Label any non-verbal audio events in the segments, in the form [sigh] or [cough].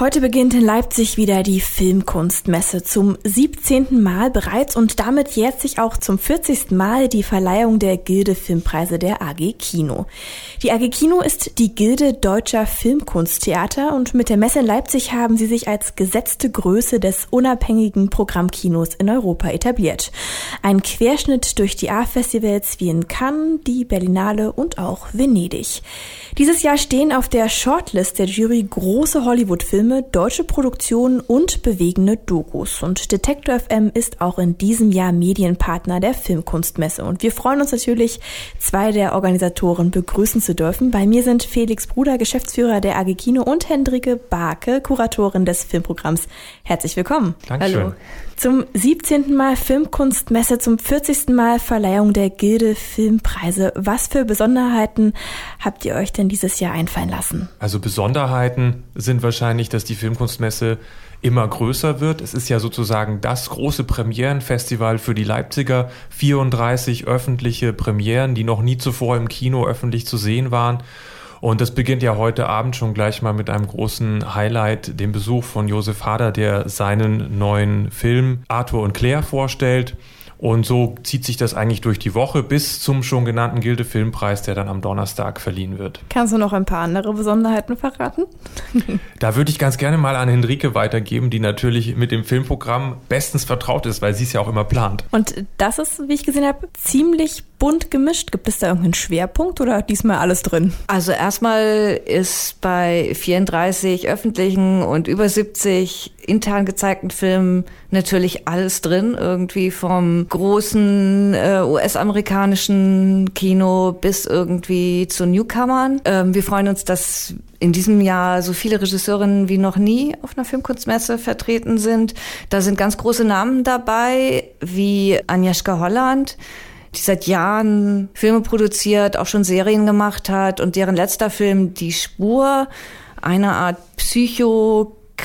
Heute beginnt in Leipzig wieder die Filmkunstmesse zum 17. Mal bereits und damit jährt sich auch zum 40. Mal die Verleihung der Gilde Filmpreise der AG Kino. Die AG Kino ist die Gilde deutscher Filmkunsttheater und mit der Messe in Leipzig haben sie sich als gesetzte Größe des unabhängigen Programmkinos in Europa etabliert. Ein Querschnitt durch die A-Festivals wie in Cannes, die Berlinale und auch Venedig. Dieses Jahr stehen auf der Shortlist der Jury große Hollywood-Filme Filme, deutsche Produktionen und bewegende Dokus. Und Detektor FM ist auch in diesem Jahr Medienpartner der Filmkunstmesse. Und wir freuen uns natürlich, zwei der Organisatoren begrüßen zu dürfen. Bei mir sind Felix Bruder, Geschäftsführer der AG Kino und Hendrike Barke, Kuratorin des Filmprogramms. Herzlich willkommen. Dankeschön. Hallo. Zum 17. Mal Filmkunstmesse, zum 40. Mal Verleihung der Gilde Filmpreise. Was für Besonderheiten habt ihr euch denn dieses Jahr einfallen lassen? Also Besonderheiten sind wahrscheinlich, dass die Filmkunstmesse immer größer wird. Es ist ja sozusagen das große Premierenfestival für die Leipziger. 34 öffentliche Premieren, die noch nie zuvor im Kino öffentlich zu sehen waren. Und das beginnt ja heute Abend schon gleich mal mit einem großen Highlight, dem Besuch von Josef Hader, der seinen neuen Film Arthur und Claire vorstellt. Und so zieht sich das eigentlich durch die Woche bis zum schon genannten Gilde Filmpreis, der dann am Donnerstag verliehen wird. Kannst du noch ein paar andere Besonderheiten verraten? [laughs] da würde ich ganz gerne mal an Henrike weitergeben, die natürlich mit dem Filmprogramm bestens vertraut ist, weil sie es ja auch immer plant. Und das ist, wie ich gesehen habe, ziemlich bunt gemischt. Gibt es da irgendeinen Schwerpunkt oder diesmal alles drin? Also erstmal ist bei 34 öffentlichen und über 70 intern gezeigten Filmen natürlich alles drin, irgendwie vom großen äh, US-amerikanischen Kino bis irgendwie zu Newcomern. Ähm, wir freuen uns, dass in diesem Jahr so viele Regisseurinnen wie noch nie auf einer Filmkunstmesse vertreten sind. Da sind ganz große Namen dabei, wie Agnieszka Holland, die seit Jahren Filme produziert, auch schon Serien gemacht hat und deren letzter Film Die Spur, eine Art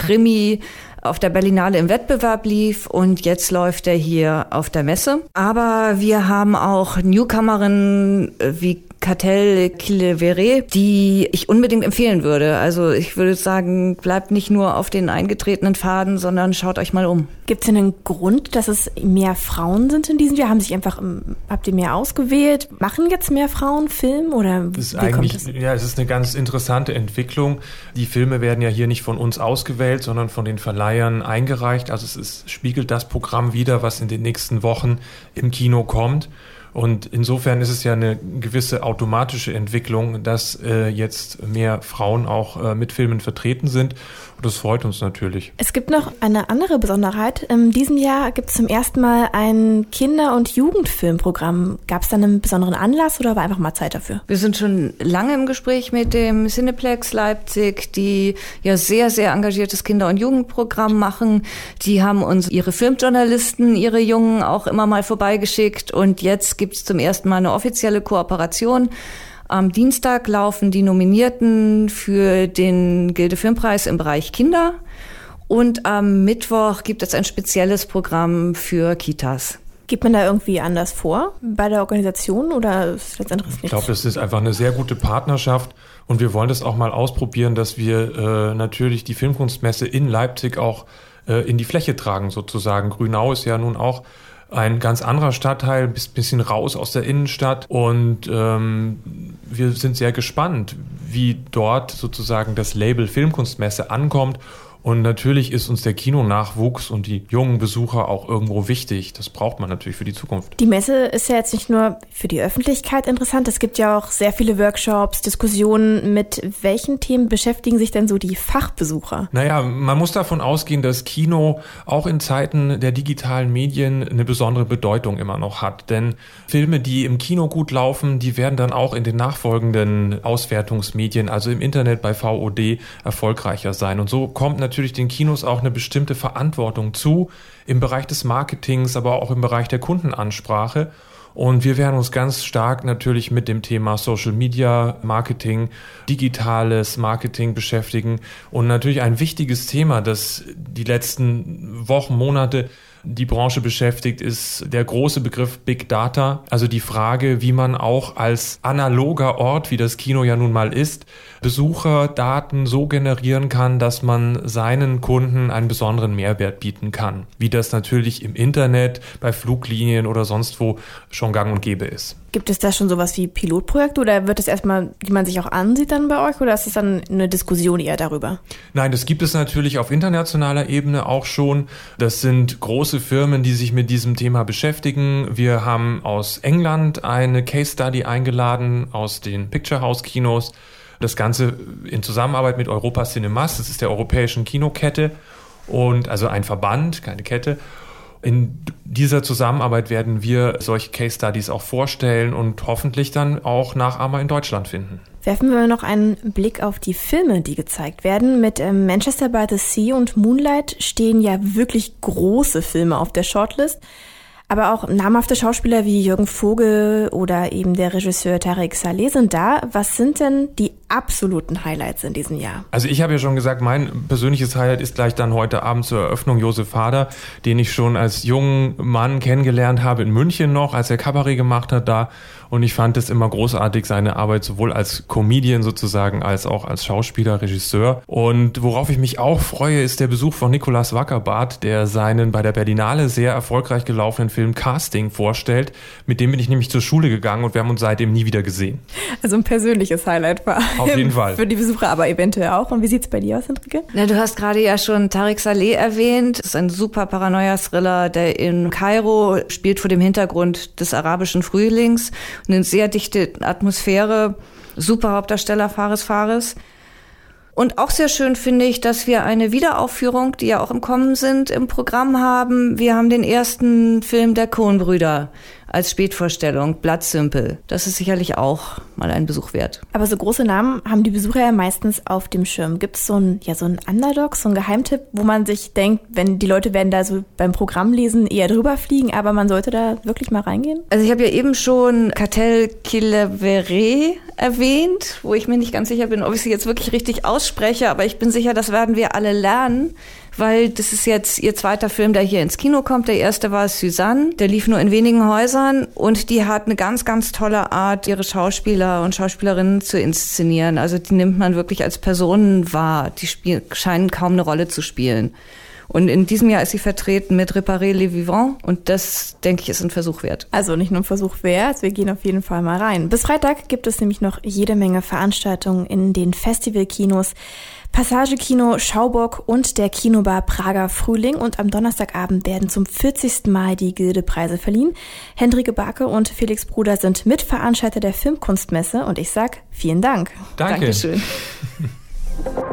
Psycho-Krimi, auf der Berlinale im Wettbewerb lief und jetzt läuft er hier auf der Messe. Aber wir haben auch Newcomerinnen wie Cartel Kilevere, die ich unbedingt empfehlen würde. Also ich würde sagen, bleibt nicht nur auf den eingetretenen Faden, sondern schaut euch mal um. Gibt es denn einen Grund, dass es mehr Frauen sind in diesem Jahr? Haben sich einfach, ähm, habt ihr mehr ausgewählt? Machen jetzt mehr Frauen Film oder das ist eigentlich, das? ja, es ist eine ganz interessante Entwicklung. Die Filme werden ja hier nicht von uns ausgewählt, sondern von den Verleihern eingereicht. Also es ist, spiegelt das Programm wieder, was in den nächsten Wochen im Kino kommt. Und insofern ist es ja eine gewisse automatische Entwicklung, dass äh, jetzt mehr Frauen auch äh, mit Filmen vertreten sind. Und das freut uns natürlich. Es gibt noch eine andere Besonderheit. In diesem Jahr gibt es zum ersten Mal ein Kinder- und Jugendfilmprogramm. Gab es da einen besonderen Anlass oder war einfach mal Zeit dafür? Wir sind schon lange im Gespräch mit dem Cineplex Leipzig, die ja sehr, sehr engagiertes Kinder- und Jugendprogramm machen. Die haben uns ihre Filmjournalisten, ihre Jungen auch immer mal vorbeigeschickt und jetzt gibt es zum ersten Mal eine offizielle Kooperation. Am Dienstag laufen die Nominierten für den Gilde Filmpreis im Bereich Kinder. Und am Mittwoch gibt es ein spezielles Programm für Kitas. Geht man da irgendwie anders vor bei der Organisation oder ist das anderes Ich glaube, es ist einfach eine sehr gute Partnerschaft und wir wollen das auch mal ausprobieren, dass wir äh, natürlich die Filmkunstmesse in Leipzig auch äh, in die Fläche tragen sozusagen. Grünau ist ja nun auch ein ganz anderer Stadtteil, ein bisschen raus aus der Innenstadt. Und ähm, wir sind sehr gespannt, wie dort sozusagen das Label Filmkunstmesse ankommt und natürlich ist uns der Kinonachwuchs und die jungen Besucher auch irgendwo wichtig. Das braucht man natürlich für die Zukunft. Die Messe ist ja jetzt nicht nur für die Öffentlichkeit interessant. Es gibt ja auch sehr viele Workshops, Diskussionen. Mit welchen Themen beschäftigen sich denn so die Fachbesucher? Naja, man muss davon ausgehen, dass Kino auch in Zeiten der digitalen Medien eine besondere Bedeutung immer noch hat. Denn Filme, die im Kino gut laufen, die werden dann auch in den nachfolgenden Auswertungsmedien, also im Internet bei VOD, erfolgreicher sein. Und so kommt natürlich natürlich den Kinos auch eine bestimmte Verantwortung zu, im Bereich des Marketings, aber auch im Bereich der Kundenansprache. Und wir werden uns ganz stark natürlich mit dem Thema Social Media Marketing, digitales Marketing beschäftigen. Und natürlich ein wichtiges Thema, das die letzten Wochen, Monate die Branche beschäftigt, ist der große Begriff Big Data. Also die Frage, wie man auch als analoger Ort, wie das Kino ja nun mal ist, Besucherdaten so generieren kann, dass man seinen Kunden einen besonderen Mehrwert bieten kann. Wie das natürlich im Internet, bei Fluglinien oder sonst wo schon gang und gäbe ist. Gibt es da schon sowas wie Pilotprojekte oder wird es erstmal, die man sich auch ansieht dann bei euch oder ist es dann eine Diskussion eher darüber? Nein, das gibt es natürlich auf internationaler Ebene auch schon. Das sind große Firmen, die sich mit diesem Thema beschäftigen. Wir haben aus England eine Case Study eingeladen aus den Picture House Kinos. Das Ganze in Zusammenarbeit mit Europa Cinemas, das ist der europäischen Kinokette und also ein Verband, keine Kette. In dieser Zusammenarbeit werden wir solche Case Studies auch vorstellen und hoffentlich dann auch Nachahmer in Deutschland finden. Werfen wir noch einen Blick auf die Filme, die gezeigt werden. Mit ähm, Manchester by the Sea und Moonlight stehen ja wirklich große Filme auf der Shortlist. Aber auch namhafte Schauspieler wie Jürgen Vogel oder eben der Regisseur Tarek Saleh sind da. Was sind denn die absoluten Highlights in diesem Jahr? Also ich habe ja schon gesagt, mein persönliches Highlight ist gleich dann heute Abend zur Eröffnung Josef Hader, den ich schon als jungen Mann kennengelernt habe in München noch, als er Kabarett gemacht hat da. Und ich fand es immer großartig, seine Arbeit sowohl als Comedian sozusagen als auch als Schauspieler, Regisseur. Und worauf ich mich auch freue, ist der Besuch von Nikolaus Wackerbart, der seinen bei der Berlinale sehr erfolgreich gelaufenen Film Casting vorstellt. Mit dem bin ich nämlich zur Schule gegangen und wir haben uns seitdem nie wieder gesehen. Also ein persönliches Highlight war. Auf jeden Fall. Für die Besucher, aber eventuell auch. Und wie sieht's bei dir aus, Enrique? Na, du hast gerade ja schon Tariq Saleh erwähnt. Das ist ein super Paranoia-Thriller, der in Kairo spielt vor dem Hintergrund des arabischen Frühlings eine sehr dichte Atmosphäre, super Hauptdarsteller Fares Fares. Und auch sehr schön finde ich, dass wir eine Wiederaufführung, die ja auch im Kommen sind, im Programm haben. Wir haben den ersten Film der Coen-Brüder als Spätvorstellung, Blattsümpel. Das ist sicherlich auch mal ein Besuch wert. Aber so große Namen haben die Besucher ja meistens auf dem Schirm. Gibt es so ein, ja, so ein Underdog, so ein Geheimtipp, wo man sich denkt, wenn die Leute werden da so beim Programm lesen eher drüber fliegen, aber man sollte da wirklich mal reingehen? Also ich habe ja eben schon Cartel Killevere erwähnt, wo ich mir nicht ganz sicher bin, ob ich sie jetzt wirklich richtig ausspreche, aber ich bin sicher, das werden wir alle lernen weil das ist jetzt ihr zweiter Film, der hier ins Kino kommt. Der erste war Suzanne, der lief nur in wenigen Häusern und die hat eine ganz, ganz tolle Art, ihre Schauspieler und Schauspielerinnen zu inszenieren. Also die nimmt man wirklich als Personen wahr. Die spiel, scheinen kaum eine Rolle zu spielen. Und in diesem Jahr ist sie vertreten mit Réparer les Vivants und das, denke ich, ist ein Versuch wert. Also nicht nur ein Versuch wert, wir gehen auf jeden Fall mal rein. Bis Freitag gibt es nämlich noch jede Menge Veranstaltungen in den Festivalkinos. Passagekino Schauburg und der Kinobar Prager Frühling und am Donnerstagabend werden zum 40. Mal die Gildepreise verliehen. Hendrike Barke und Felix Bruder sind Mitveranstalter der Filmkunstmesse und ich sag vielen Dank. Danke. Dankeschön. [laughs]